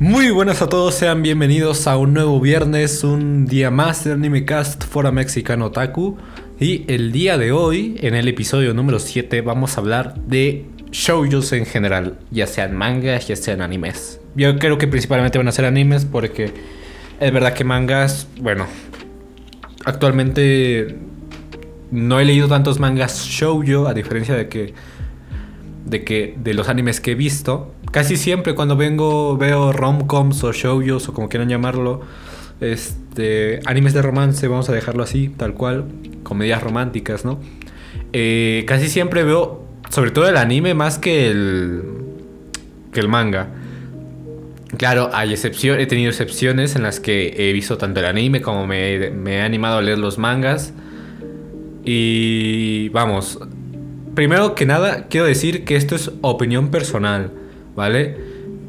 Muy buenas a todos, sean bienvenidos a un nuevo viernes, un día más de Animecast Fora Mexicano Otaku. Y el día de hoy, en el episodio número 7, vamos a hablar de shoujos en general, ya sean mangas, ya sean animes. Yo creo que principalmente van a ser animes porque es verdad que mangas, bueno, actualmente no he leído tantos mangas shoujo a diferencia de que de que de los animes que he visto, casi siempre cuando vengo veo romcoms o shoujos o como quieran llamarlo, este animes de romance, vamos a dejarlo así, tal cual, comedias románticas, ¿no? Eh, casi siempre veo sobre todo el anime más que el que el manga. Claro, hay excepciones, he tenido excepciones en las que he visto tanto el anime como me, me he animado a leer los mangas. Y vamos, primero que nada, quiero decir que esto es opinión personal, ¿vale?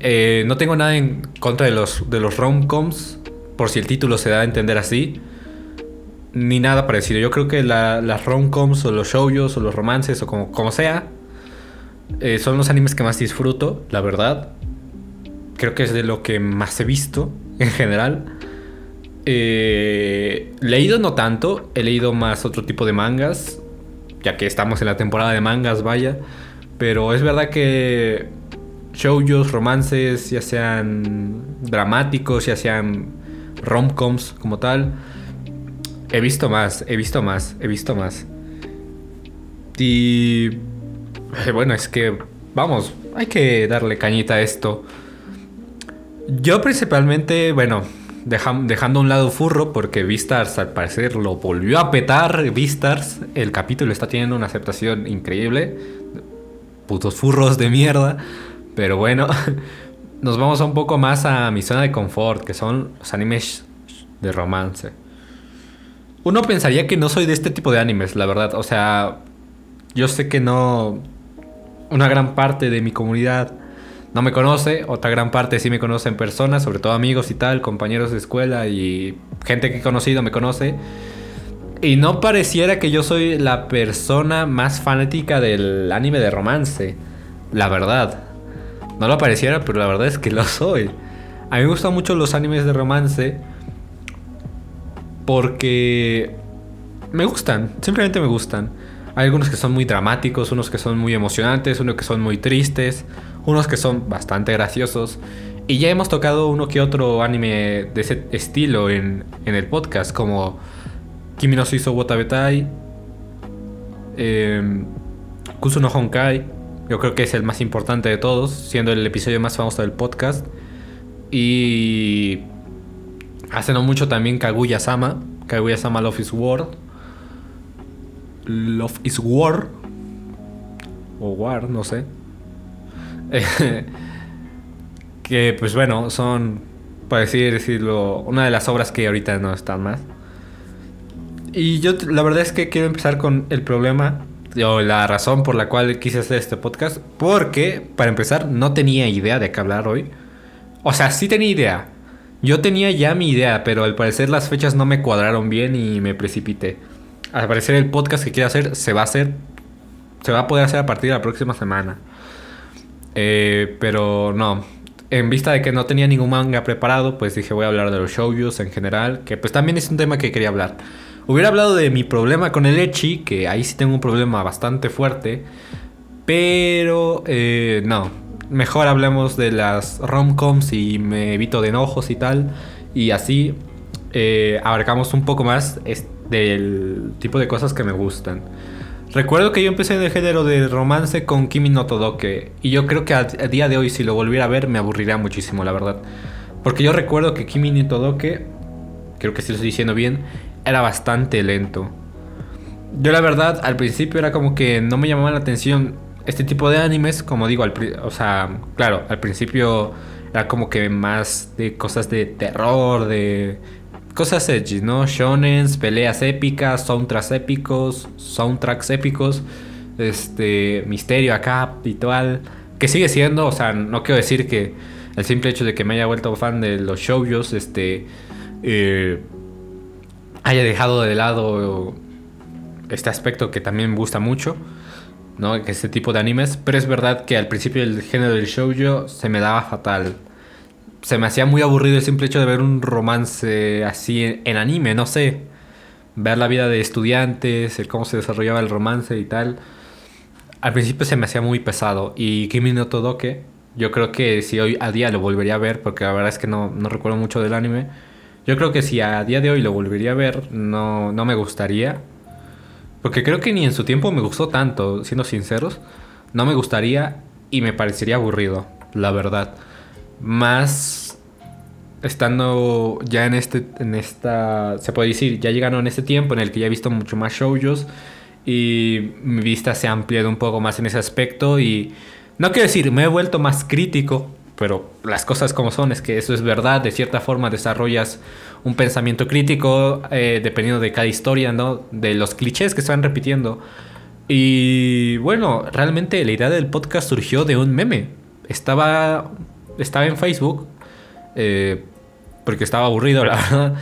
Eh, no tengo nada en contra de los, de los rom-coms, por si el título se da a entender así, ni nada parecido. Yo creo que las rom-coms o los shoujos o los romances o como, como sea, eh, son los animes que más disfruto, la verdad. Creo que es de lo que más he visto en general. Eh, leído no tanto, he leído más otro tipo de mangas ya que estamos en la temporada de mangas, vaya. Pero es verdad que shoujos, romances, ya sean dramáticos, ya sean romcoms como tal, he visto más, he visto más, he visto más. Y eh, bueno, es que vamos, hay que darle cañita a esto. Yo principalmente, bueno, dejando a un lado Furro, porque Vistars al parecer lo volvió a petar. Vistars, el capítulo está teniendo una aceptación increíble. Putos furros de mierda. Pero bueno, nos vamos un poco más a mi zona de confort, que son los animes de romance. Uno pensaría que no soy de este tipo de animes, la verdad. O sea, yo sé que no. Una gran parte de mi comunidad no me conoce, otra gran parte sí me conoce en persona, sobre todo amigos y tal, compañeros de escuela y gente que he conocido me conoce. Y no pareciera que yo soy la persona más fanática del anime de romance, la verdad. No lo pareciera, pero la verdad es que lo soy. A mí me gustan mucho los animes de romance porque me gustan, simplemente me gustan. Hay algunos que son muy dramáticos, unos que son muy emocionantes, unos que son muy tristes, unos que son bastante graciosos. Y ya hemos tocado uno que otro anime de ese estilo en, el podcast, como Kimi no Suizo Wotabetai, eh, Kusu no Honkai, yo creo que es el más importante de todos, siendo el episodio más famoso del podcast. Y hace no mucho también Kaguya-sama, Kaguya-sama Love is War Love is War. O War, no sé. que pues bueno, son, para decir, decirlo, una de las obras que ahorita no están más. Y yo la verdad es que quiero empezar con el problema o la razón por la cual quise hacer este podcast. Porque, para empezar, no tenía idea de qué hablar hoy. O sea, sí tenía idea. Yo tenía ya mi idea, pero al parecer las fechas no me cuadraron bien y me precipité al parecer el podcast que quiero hacer se va a hacer, se va a poder hacer a partir de la próxima semana. Eh, pero no, en vista de que no tenía ningún manga preparado, pues dije voy a hablar de los shoujos en general, que pues también es un tema que quería hablar. Hubiera hablado de mi problema con el Echi, que ahí sí tengo un problema bastante fuerte, pero eh, no, mejor hablemos de las romcoms y me evito de enojos y tal, y así eh, abarcamos un poco más del tipo de cosas que me gustan. Recuerdo que yo empecé en el género de romance con Kimi no Todoke. Y yo creo que a, día de hoy, si lo volviera a ver, me aburriría muchísimo, la verdad. Porque yo recuerdo que Kimi no Todoke, creo que si lo estoy diciendo bien, era bastante lento. Yo, la verdad, al principio era como que no me llamaba la atención este tipo de animes. Como digo, al, o sea, claro, al principio era como que más de cosas de terror, de cosas edgy, ¿no? Shonens, peleas épicas, soundtracks épicos, soundtracks épicos, este, misterio acá y tal. Que sigue siendo, o sea, no quiero decir que el simple hecho de que me haya vuelto fan de los shoujos, este, eh, haya dejado de lado este aspecto que también me gusta mucho, ¿no? Que este tipo de animes, pero es verdad que al principio el género del shoujo se me daba fatal se me hacía muy aburrido el simple hecho de ver un romance así en, anime, no sé. Ver la vida de estudiantes, el cómo se desarrollaba el romance y tal. Al principio se me hacía muy pesado. Y Kimi no Todoke, yo creo que si hoy a día lo volvería a ver, porque la verdad es que no, no recuerdo mucho del anime. Yo creo que si a día de hoy lo volvería a ver, no, no me gustaría. Porque creo que ni en su tiempo me gustó tanto, siendo sinceros. No me gustaría y me parecería aburrido, la verdad. Más estando ya en este en esta se puede decir, ya llegaron en este tiempo en el que ya he visto mucho más shows y mi vista se ha ampliado un poco más en ese aspecto y no quiero decir, me he vuelto más crítico, pero las cosas como son, es que eso es verdad, de cierta forma desarrollas un pensamiento crítico eh, dependiendo de cada historia, ¿no? De los clichés que van repitiendo. Y bueno, realmente la idea del podcast surgió de un meme. Estaba, estaba en Facebook, eh, porque estaba aburrido, la verdad.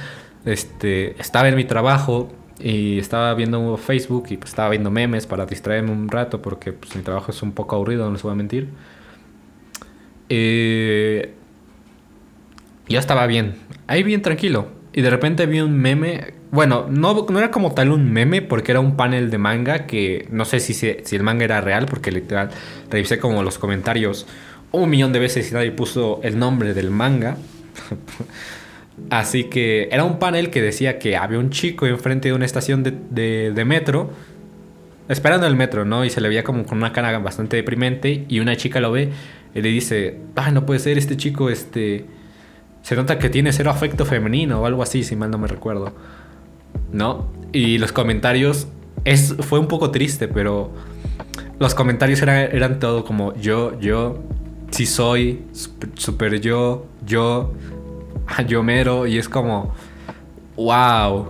Este, estaba en mi trabajo y estaba viendo Facebook y pues, estaba viendo memes para distraerme un rato porque pues, mi trabajo es un poco aburrido, no les voy a mentir. Eh, ya estaba bien, ahí bien tranquilo. Y de repente vi un meme bueno, no, no era como tal un meme porque era un panel de manga que no sé si, si el manga era real porque literal revisé como los comentarios un millón de veces y nadie puso el nombre del manga. Así que era un panel que decía que había un chico enfrente de una estación de, de, metro esperando el metro, ¿no? Y se le veía como con una cara bastante deprimente y una chica lo ve y le dice, ah, no puede ser este chico, este... Se nota que tiene cero afecto femenino o algo así, si mal no me recuerdo. ¿no? Y los comentarios es, fue un poco triste, pero los comentarios eran, eran todo como yo, yo, si soy, super, yo, yo, yo mero, y es como, wow.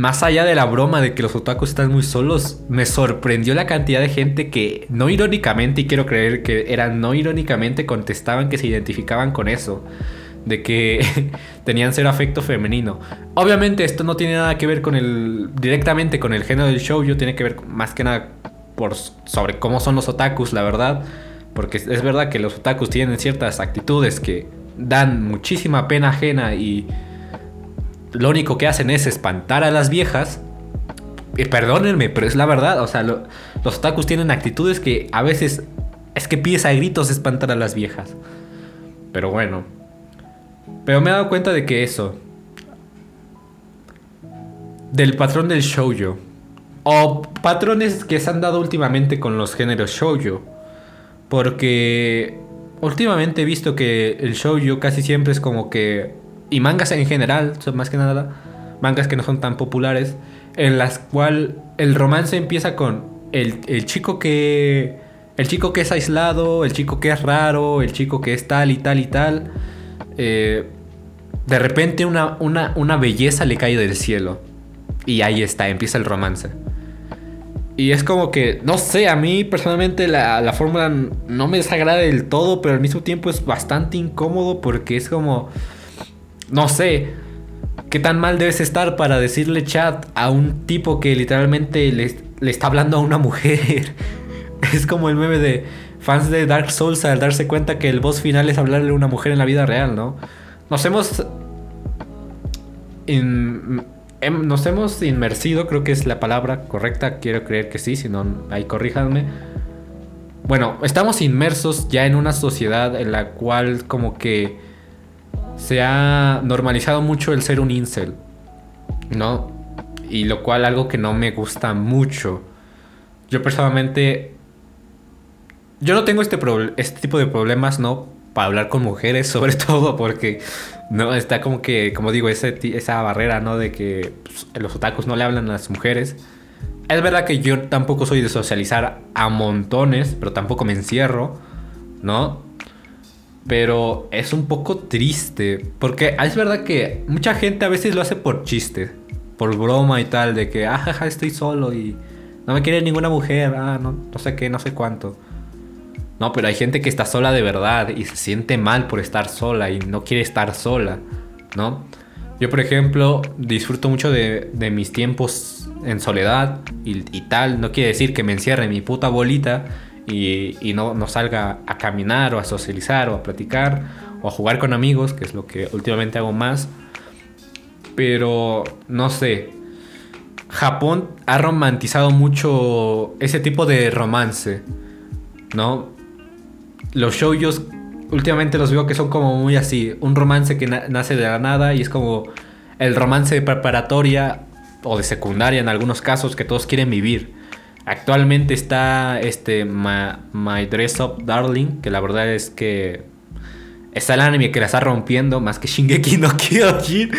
Más allá de la broma de que los otakus están muy solos, me sorprendió la cantidad de gente que, no irónicamente, y quiero creer que eran no irónicamente, contestaban que se identificaban con eso de que tenían cero afecto femenino. Obviamente esto no tiene nada que ver con el directamente con el género del show, yo tiene que ver más que nada por sobre cómo son los otakus, la verdad, porque es verdad que los otakus tienen ciertas actitudes que dan muchísima pena ajena y lo único que hacen es espantar a las viejas. Y perdónenme, pero es la verdad, o sea, los otakus tienen actitudes que a veces es que pides a gritos espantar a las viejas. Pero bueno, pero me he dado cuenta de que eso. Del patrón del shoujo. O patrones que se han dado últimamente con los géneros shoujo. Porque últimamente he visto que el shoujo casi siempre es como que. Y mangas en general, son más que nada. Mangas que no son tan populares. En las cuales el romance empieza con el, el chico que. El chico que es aislado, el chico que es raro, el chico que es tal y tal y tal. Eh, de repente una, una, belleza le cae del cielo. Y ahí está, empieza el romance. Y es como que, no sé, a mí personalmente la, la, fórmula no me desagrada del todo, pero al mismo tiempo es bastante incómodo porque es como, no sé, qué tan mal debes estar para decirle chat a un tipo que literalmente le, le está hablando a una mujer. es como el meme de fans de Dark Souls al darse cuenta que el boss final es hablarle a una mujer en la vida real, ¿no? Nos hemos. Em, nos hemos inmersido, creo que es la palabra correcta. Quiero creer que sí, si no, ahí corríjanme. Bueno, estamos inmersos ya en una sociedad en la cual, como que. Se ha normalizado mucho el ser un incel, ¿no? Y lo cual algo que no me gusta mucho. Yo personalmente yo no tengo este, este tipo de problemas, ¿no? Para hablar con mujeres, sobre todo porque no está como que, como digo, esa barrera, ¿no? De que pues, los otakus no le hablan a las mujeres. Es verdad que yo tampoco soy de socializar a montones, pero tampoco me encierro, ¿no? Pero es un poco triste, porque es verdad que mucha gente a veces lo hace por chiste, por broma y tal, de que, ah, estoy solo y no me quiere ninguna mujer, ah, no, no sé qué, no sé cuánto. No, pero hay gente que está sola de verdad y se siente mal por estar sola y no quiere estar sola, ¿no? Yo, por ejemplo, disfruto mucho de, mis tiempos en soledad y, tal. No quiere decir que me encierre mi puta bolita y, no, no, salga a caminar o a socializar o a platicar o jugar con amigos, que es lo que últimamente hago más. Pero no sé. Japón ha romantizado mucho ese tipo de romance, ¿no? Los shoujos últimamente los veo que son como muy así, un romance que nace de la nada y es como el romance de preparatoria o de secundaria en algunos casos que todos quieren vivir. Actualmente está este My, Dress Up Darling, que la verdad es que está el anime que la está rompiendo más que Shingeki no Kyojin,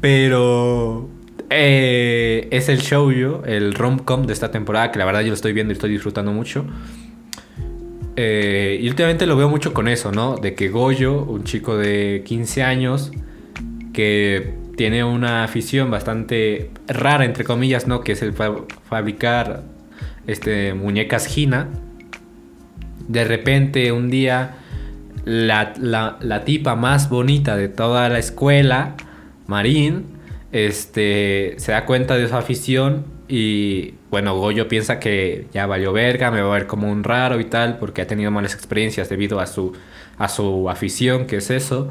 pero eh, es el shoujo, el rom-com de esta temporada que la verdad yo lo estoy viendo y estoy disfrutando mucho. Eh, y últimamente lo veo mucho con eso, ¿no? De que Goyo, un chico de 15 años, que tiene una afición bastante rara, entre comillas, ¿no? Que es el fabricar este, muñecas Hina. De repente, un día, la, la, tipa más bonita de toda la escuela, Marín, este, se da cuenta de su afición y bueno, Goyo piensa que ya valió verga, me va a ver como un raro y tal, porque ha tenido malas experiencias debido a su, a su afición, que es eso.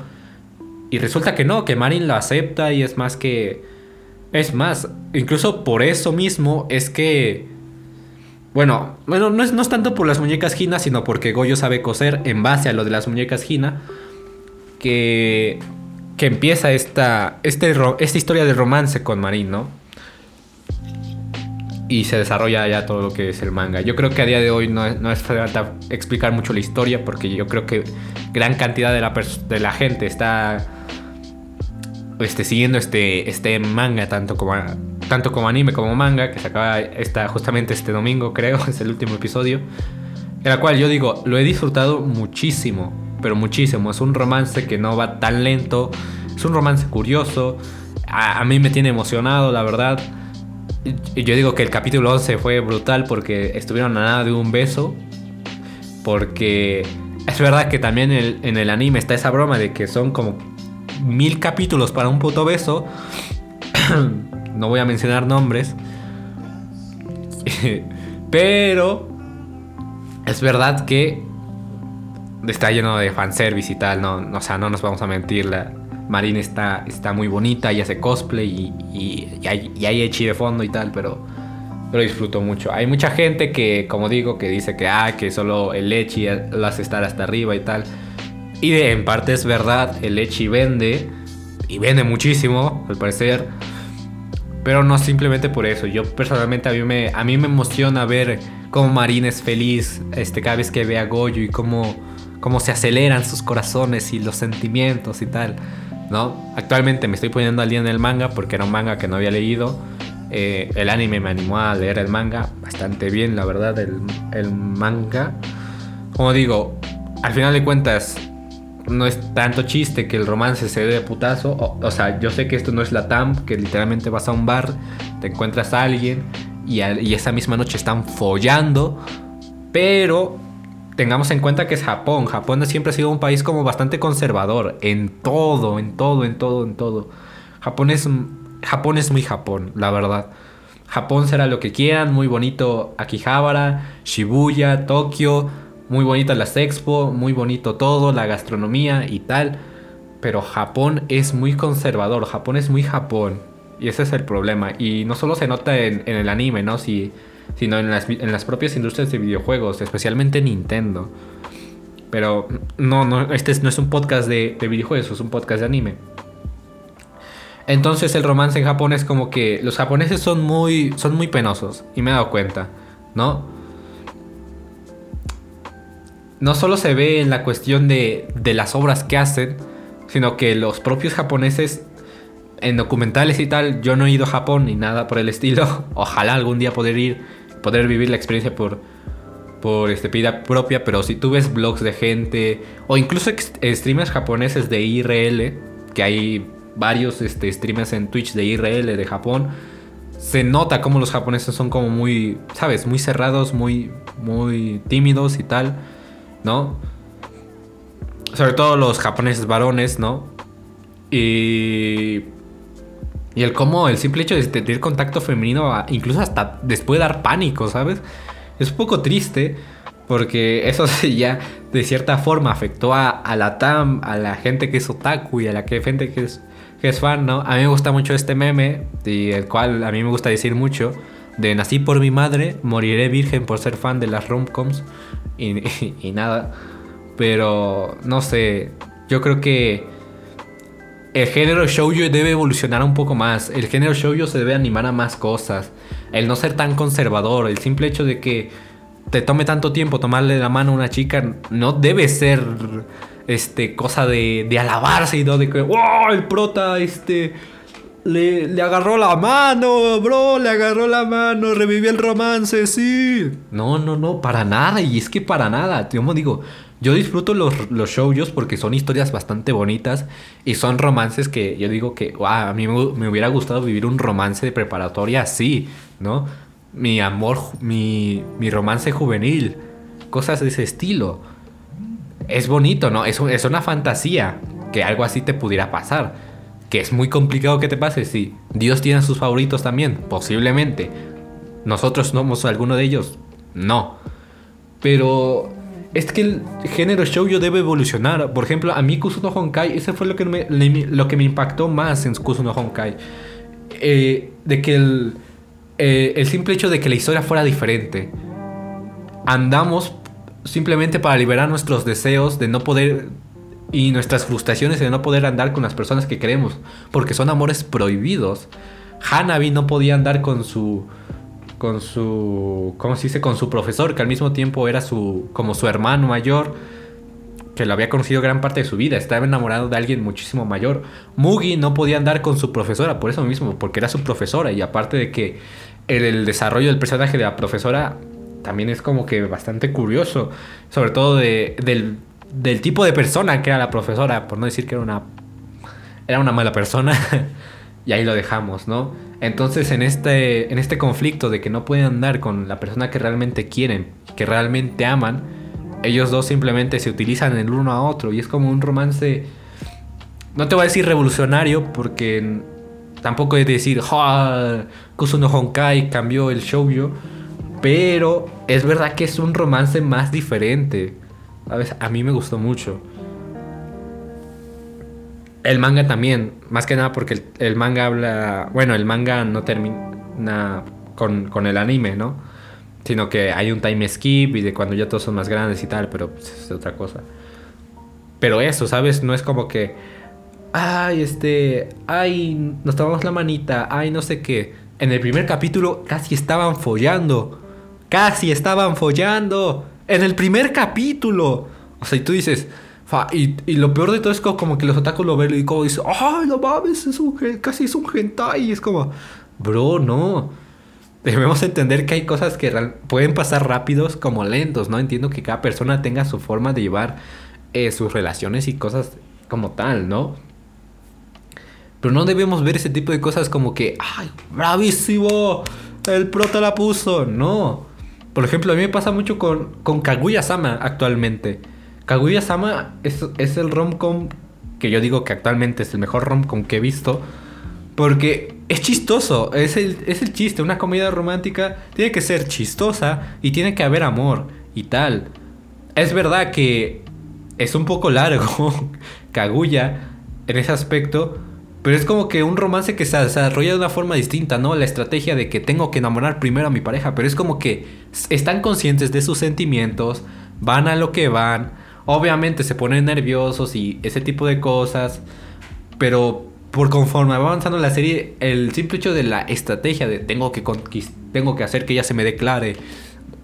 Y resulta que no, que Marin lo acepta y es más que... Es más, incluso por eso mismo es que... Bueno, bueno no, es, no es tanto por las muñecas Gina, sino porque Goyo sabe coser en base a lo de las muñecas Gina. Que, que empieza esta, este, esta historia de romance con Marin, ¿no? y se desarrolla ya todo lo que es el manga. Yo creo que a día de hoy no no es falta explicar mucho la historia porque yo creo que gran cantidad de la, de la gente está este, siguiendo este, este manga tanto como, tanto como anime como manga que se acaba esta, justamente este domingo creo, es el último episodio. En la cual yo digo, lo he disfrutado muchísimo, pero muchísimo. Es un romance que no va tan lento, es un romance curioso. A, a mí me tiene emocionado, la verdad. Yo digo que el capítulo 11 fue brutal porque estuvieron a nada de un beso. Porque es verdad que también en el anime está esa broma de que son como mil capítulos para un puto beso. no voy a mencionar nombres. Pero es verdad que está lleno de fanservice y tal. No, o sea, no nos vamos a mentir. La, Marine está, está muy bonita y hace cosplay y, hay, y echi de fondo y tal, pero lo disfruto mucho. Hay mucha gente que, como digo, que dice que, ah, que solo el echi lo hace estar hasta arriba y tal. Y en parte es verdad, el echi vende y vende muchísimo, al parecer. Pero no simplemente por eso. Yo personalmente a mí me, a mí me emociona ver cómo Marine es feliz este, cada vez que ve a Goyo y cómo, cómo se aceleran sus corazones y los sentimientos y tal. ¿no? Actualmente me estoy poniendo al día en el manga porque era un manga que no había leído. Eh, el anime me animó a leer el manga bastante bien, la verdad, el, el manga. Como digo, al final de cuentas, no es tanto chiste que el romance se dé de putazo. O, sea, yo sé que esto no es la TAM, que literalmente vas a un bar, te encuentras a alguien y, y esa misma noche están follando. Pero tengamos en cuenta que es Japón. Japón siempre ha sido un país como bastante conservador en todo, en todo, en todo, en todo. Japón es, Japón es muy Japón, la verdad. Japón será lo que quieran, muy bonito Akihabara, Shibuya, Tokio, muy bonitas las expo, muy bonito todo, la gastronomía y tal. Pero Japón es muy conservador, Japón es muy Japón. Y ese es el problema. Y no solo se nota en, el anime, ¿no? Si sino en las, en las propias industrias de videojuegos, especialmente Nintendo. Pero no, no, este no es un podcast de, videojuegos, es un podcast de anime. Entonces el romance en Japón es como que los japoneses son muy, son muy penosos, y me he dado cuenta, ¿no? No solo se ve en la cuestión de, de las obras que hacen, sino que los propios japoneses en documentales y tal, yo no he ido a Japón ni nada por el estilo. Ojalá algún día poder ir poder vivir la experiencia por, por este, vida propia, pero si tú ves blogs de gente o incluso streamers japoneses de IRL, que hay varios este, streamers en Twitch de IRL de Japón, se nota como los japoneses son como muy, ¿sabes? Muy cerrados, muy, muy tímidos y tal, ¿no? Sobre todo los japoneses varones, ¿no? Y y el cómo, el simple hecho de tener contacto femenino, incluso hasta después dar pánico, ¿sabes? Es un poco triste, Porque eso sí ya de cierta forma afectó a, a, la TAM, a la gente que es otaku y a la que, gente que es, que es fan, ¿no? A mí me gusta mucho este meme, y el cual a mí me gusta decir mucho, de nací por mi madre, moriré virgen por ser fan de las romcoms y, y, nada. Pero no sé, yo creo que el género shoujo debe evolucionar un poco más. El género shoujo se debe animar a más cosas. El no ser tan conservador, el simple hecho de que te tome tanto tiempo tomarle la mano a una chica no debe ser este cosa de, de alabarse y no de que wow el prota este le, agarró la mano, bro, le agarró la mano, revivió el romance, sí. No, no, no, para nada, y es que para nada, como digo, yo disfruto los, los shoujos porque son historias bastante bonitas y son romances que yo digo que, a mí me, me hubiera gustado vivir un romance de preparatoria así, ¿no? Mi amor, mi, mi romance juvenil, cosas de ese estilo. Es bonito, ¿no? Es, es una fantasía que algo así te pudiera pasar que es muy complicado que te pase, sí. Dios tiene sus favoritos también, posiblemente. Nosotros somos alguno de ellos, no. Pero es que el género shoujo debe evolucionar. Por ejemplo, a mí Kusuno Honkai, ese fue lo que me, lo que me impactó más en Kusuno Honkai. Eh, de que el, eh, el simple hecho de que la historia fuera diferente. Andamos simplemente para liberar nuestros deseos de no poder y nuestras frustraciones de no poder andar con las personas que queremos, porque son amores prohibidos. Hanabi no podía andar con su con su ¿cómo se dice? con su profesor, que al mismo tiempo era su como su hermano mayor, que lo había conocido gran parte de su vida, estaba enamorado de alguien muchísimo mayor. Mugi no podía andar con su profesora por eso mismo, porque era su profesora y aparte de que el, desarrollo del personaje de la profesora también es como que bastante curioso, sobre todo de, del del tipo de persona que era la profesora, por no decir que era una, era una mala persona, y ahí lo dejamos, ¿no? Entonces en este, en este conflicto de que no pueden andar con la persona que realmente quieren, que realmente aman, ellos dos simplemente se utilizan el uno a otro y es como un romance, no te voy a decir revolucionario porque tampoco es decir, ¡Oh! Kusuno Honkai cambió el shoujo, pero es verdad que es un romance más diferente a mí me gustó mucho. El manga también, más que nada porque el, manga habla, bueno, el manga no termina con, el anime, ¿no? Sino que hay un time skip y de cuando ya todos son más grandes y tal, pero pues, es otra cosa. Pero eso, ¿sabes? No es como que, ay, este, ay, nos tomamos la manita, ay, no sé qué. En el primer capítulo casi estaban follando. Casi estaban follando. En el primer capítulo. O sea, y tú dices. Y, y, lo peor de todo es como que los otakus lo ven y como dicen, ¡ay, no mames! Es un, casi es un hentai. Y es como, bro, no. Debemos entender que hay cosas que pueden pasar rápidos como lentos, ¿no? Entiendo que cada persona tenga su forma de llevar eh, sus relaciones y cosas como tal, ¿no? Pero no debemos ver ese tipo de cosas como que, ¡ay, bravísimo! El prota la puso. No. Por ejemplo, a mí me pasa mucho con, con Kaguya-sama actualmente. Kaguya-sama es, es el rom-com que yo digo que actualmente es el mejor rom-com que he visto. Porque es chistoso, es el, es el chiste. Una comedia romántica tiene que ser chistosa y tiene que haber amor y tal. Es verdad que es un poco largo Kaguya en ese aspecto. Pero es como que un romance que se desarrolla de una forma distinta, ¿no? La estrategia de que tengo que enamorar primero a mi pareja, pero es como que están conscientes de sus sentimientos, van a lo que van, obviamente se ponen nerviosos y ese tipo de cosas, pero por conforme va avanzando la serie, el simple hecho de la estrategia de tengo que, tengo que hacer que ella se me declare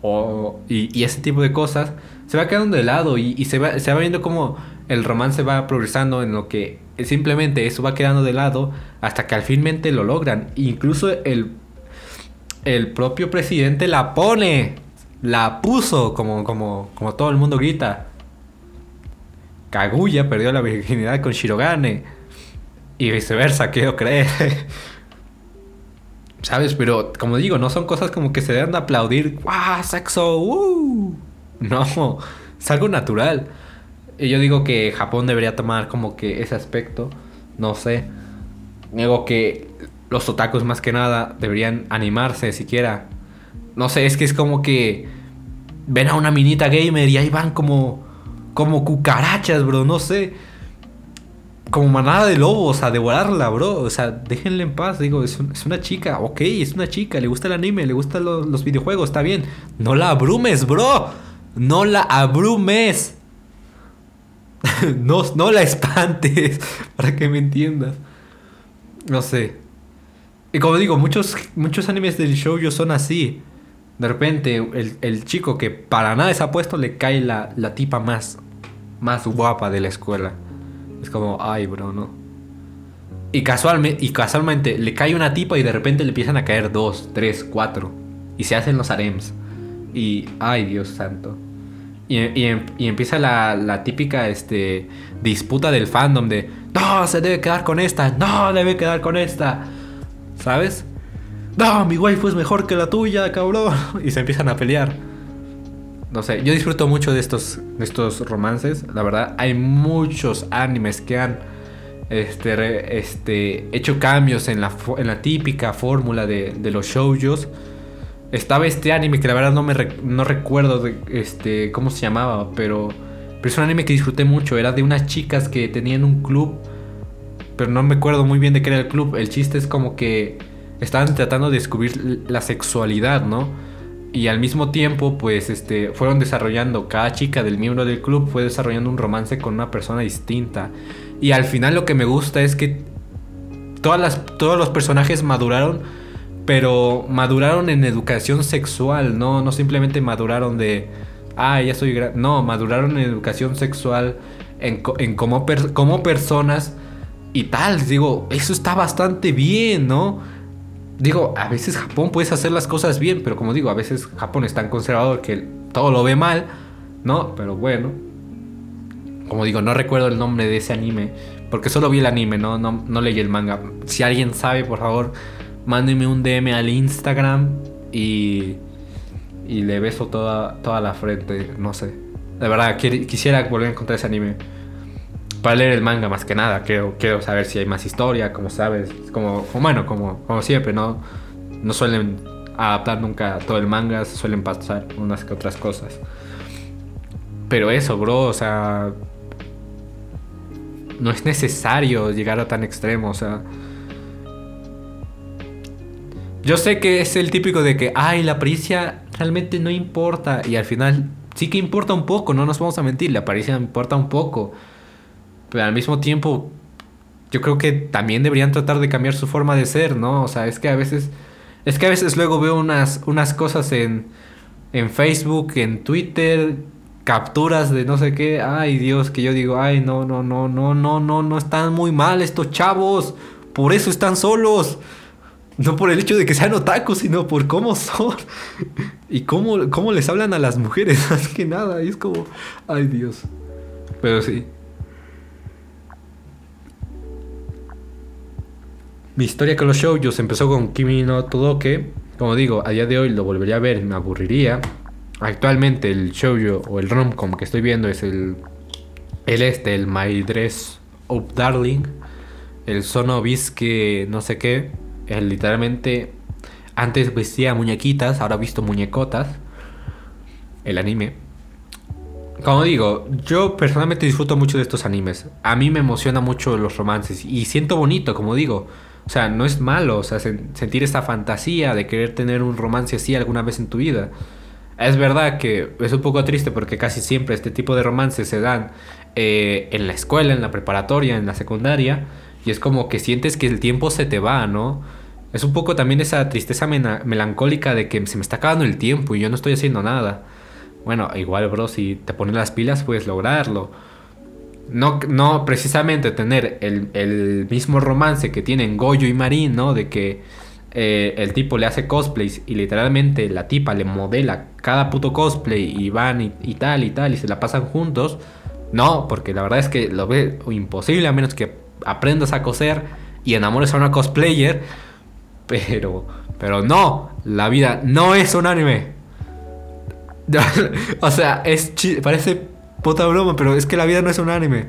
o, y, ese tipo de cosas, se va quedando de lado y, se, va, se va viendo como el romance va progresando en lo que simplemente eso va quedando de lado hasta que al finmente lo logran. Incluso el, el propio presidente la pone, la puso, como, como, como todo el mundo grita. Kaguya perdió la virginidad con Shirogane. Y viceversa, quiero creer. ¿Sabes? Pero como digo, no son cosas como que se deben aplaudir. ¡Wow! ¡Sexo! ¡Uh! No, es algo natural. Yo digo que Japón debería tomar como que ese aspecto. No sé. Digo que los otakus más que nada deberían animarse siquiera. No sé, es que es como que ven a una minita gamer y ahí van como, como cucarachas, bro, no sé. Como manada de lobos a devorarla, bro. O sea, déjenle en paz. Digo, es, una chica, ok, es una chica, le gusta el anime, le gustan los videojuegos, está bien. No la abrumes, bro. No la abrumes. no, no la espantes, para que me entiendas. No sé. Y como digo, muchos, muchos animes del shoujo son así. De repente, el, chico que para nada se ha puesto le cae la, la tipa más, más guapa de la escuela. Es como, ay, bro, no. Y casualmente, y casualmente le cae una tipa y de repente le empiezan a caer dos, tres, cuatro. Y se hacen los harems. Y, ay, Dios santo. Y, y, empieza la, típica este, disputa del fandom de, no, se debe quedar con esta, no, debe quedar con esta. ¿Sabes? No, mi waifu es mejor que la tuya, cabrón. Y se empiezan a pelear. No sé, yo disfruto mucho de estos, romances. La verdad, hay muchos animes que han este, este, hecho cambios en la, en la típica fórmula de, de los shoujos. Estaba este anime que la verdad no me no recuerdo de, este, cómo se llamaba, pero, pero es un anime que disfruté mucho. Era de unas chicas que tenían un club, pero no me acuerdo muy bien de qué era el club. El chiste es como que estaban tratando de descubrir la sexualidad, ¿no? Y al mismo tiempo, pues, este, fueron desarrollando, cada chica del miembro del club fue desarrollando un romance con una persona distinta. Y al final lo que me gusta es que todas las, todos los personajes maduraron pero maduraron en educación sexual, no, no simplemente maduraron de, ah, ya soy, no, maduraron en educación sexual, en, en como, como personas y tal, digo, eso está bastante bien, ¿no? Digo, a veces Japón puedes hacer las cosas bien, pero como digo, a veces Japón es tan conservador que todo lo ve mal, ¿no? Pero bueno, como digo, no recuerdo el nombre de ese anime, porque solo vi el anime, no, no, no leí el manga. Si alguien sabe, por favor, Mándeme un DM al Instagram y, y le beso toda, toda la frente, no sé. De verdad, quisiera volver a encontrar ese anime. Para leer el manga más que nada, quiero, quiero saber si hay más historia, como sabes, como, bueno, como, como siempre, ¿no? No suelen adaptar nunca todo el manga, suelen pasar unas que otras cosas. Pero eso, bro, o sea, no es necesario llegar a tan extremo, o sea, yo sé que es el típico de que, ay, la apariencia realmente no importa. Y al final sí que importa un poco, no nos vamos a mentir, la apariencia importa un poco. Pero al mismo tiempo, yo creo que también deberían tratar de cambiar su forma de ser, ¿no? O sea, es que a veces, es que a veces luego veo unas, unas cosas en, en Facebook, en Twitter, capturas de no sé qué. Ay, Dios, que yo digo, ay, no, no, no, no, no, no, no están muy mal estos chavos. Por eso están solos. No por el hecho de que sean otakus, sino por cómo son. Y cómo, cómo les hablan a las mujeres, más que nada. Es como, ay Dios. Pero sí. Mi historia con los shoujos empezó con Kimi no Todoke. Como digo, a día de hoy lo volvería a ver, me aburriría. Actualmente el shoujo o el romcom que estoy viendo es el el este, el My Dress Up Darling, el Sono Bisque no sé qué literalmente antes vestía muñequitas, ahora he visto muñecotas. El anime. Como digo, yo personalmente disfruto mucho de estos animes. A mí me emociona mucho los romances y siento bonito, como digo. O sea, no es malo, o sea, sentir esta fantasía de querer tener un romance así alguna vez en tu vida. Es verdad que es un poco triste porque casi siempre este tipo de romances se dan eh, en la escuela, en la preparatoria, en la secundaria. Y es como que sientes que el tiempo se te va, ¿no? Es un poco también esa tristeza melancólica de que se me está acabando el tiempo y yo no estoy haciendo nada. Bueno, igual, bro, si te pones las pilas puedes lograrlo. No, no precisamente tener el, mismo romance que tienen Goyo y Marín, ¿no? De que eh, el tipo le hace cosplays y literalmente la tipa le modela cada puto cosplay y van y, y tal y tal y se la pasan juntos. No, porque la verdad es que lo ve imposible a menos que aprendas a coser y enamores a una cosplayer pero, pero no, la vida no es un anime. o sea, es parece puta broma, pero es que la vida no es un anime.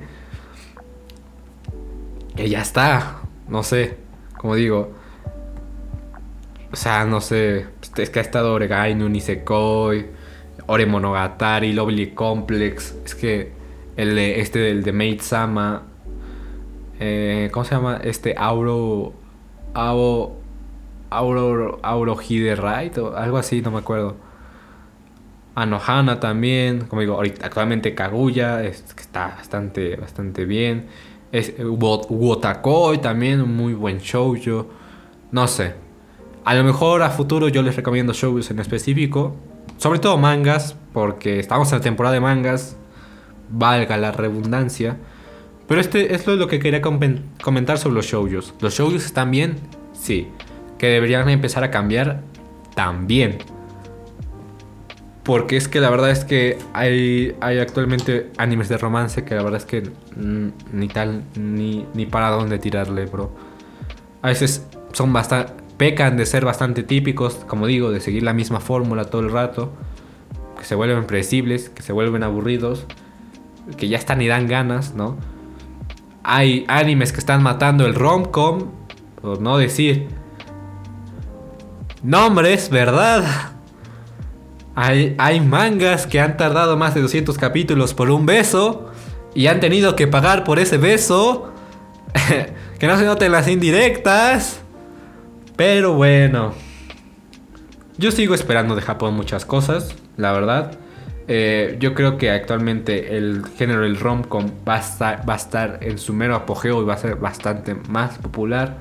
Que ya está, no sé, como digo. O sea, no sé, es que ha estado Oregainu, Nisekoi, Ore Monogatari, Lovely Complex. Es que el de, este del de Maid Sama. Eh, ¿Cómo se llama? Este Auro. Auro. Auro. Auro Right o algo así, no me acuerdo. Anohana también. Como digo, actualmente Kaguya. Está bastante, bastante bien. Es, Wotakoi también, un muy buen shoujo. No sé. A lo mejor a futuro yo les recomiendo shows en específico. Sobre todo mangas, porque estamos en la temporada de mangas. Valga la redundancia. Pero este, esto es lo que quería comentar sobre los shoujos. ¿Los shoujos están bien? Sí. ¿Que deberían empezar a cambiar? También. Porque es que la verdad es que hay, hay actualmente animes de romance que la verdad es que ni tal, ni, ni para dónde tirarle, bro. A veces son bastante, pecan de ser bastante típicos, como digo, de seguir la misma fórmula todo el rato, que se vuelven predecibles, que se vuelven aburridos, que ya están y dan ganas, ¿no? Hay animes que están matando el rom-com, por no decir nombres, ¿verdad? Hay, mangas que han tardado más de 200 capítulos por un beso y han tenido que pagar por ese beso. que no se noten las indirectas. Pero bueno. Yo sigo esperando de Japón muchas cosas, la verdad. Eh, yo creo que actualmente el género del rom-com va, a estar en su mero apogeo y va a ser bastante más popular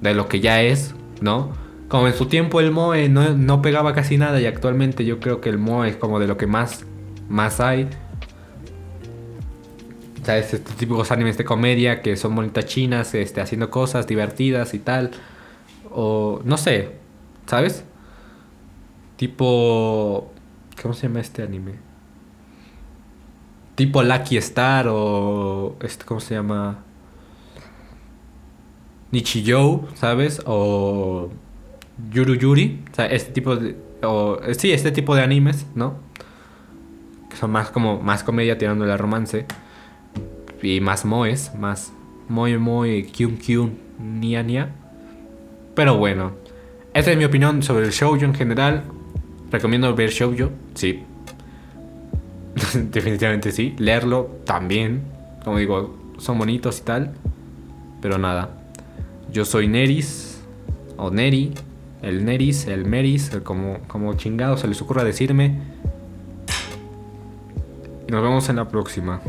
de lo que ya es, ¿no? Como en su tiempo el Moe no, pegaba casi nada y actualmente yo creo que el Moe es como de lo que más, más hay. O estos típicos animes de comedia que son bonitas chinas, este, haciendo cosas divertidas y tal. O no sé, ¿sabes? Tipo... ¿Cómo se llama este anime? Tipo Lucky Star o... Este, ¿Cómo se llama? Nichijou, ¿sabes? O Yuru Yuri, o sea, este tipo de... O, sí, este tipo de animes, ¿no? Que son más como más comedia tirando el romance. Y más moes, más moe moe, kyun kyun, nia nia. Pero bueno, esta es mi opinión sobre el shoujo en general. Recomiendo ver shoujo, sí. Definitivamente sí. Leerlo también. Como digo, son bonitos y tal. Pero nada. Yo soy Neris. O Neri el Neris, el Meris, como, como chingado se les ocurra decirme. Y nos vemos en la próxima.